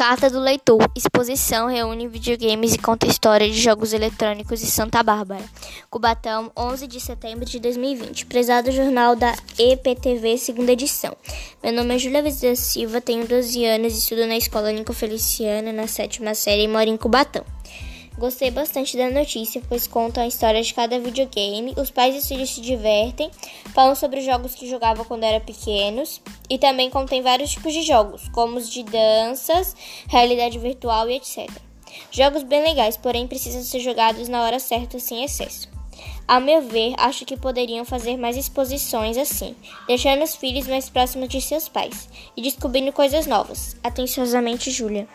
Carta do Leitor. Exposição reúne videogames e conta história de jogos eletrônicos em Santa Bárbara. Cubatão, 11 de setembro de 2020. Prezado jornal da EPTV, segunda edição. Meu nome é Júlia Vizia Silva, tenho 12 anos, estudo na escola Nico Feliciana, na sétima série e moro em Cubatão. Gostei bastante da notícia, pois contam a história de cada videogame, os pais e os filhos se divertem, falam sobre os jogos que jogavam quando eram pequenos e também contém vários tipos de jogos, como os de danças, realidade virtual e etc. Jogos bem legais, porém precisam ser jogados na hora certa sem excesso. A meu ver, acho que poderiam fazer mais exposições assim, deixando os filhos mais próximos de seus pais e descobrindo coisas novas. Atenciosamente, Júlia.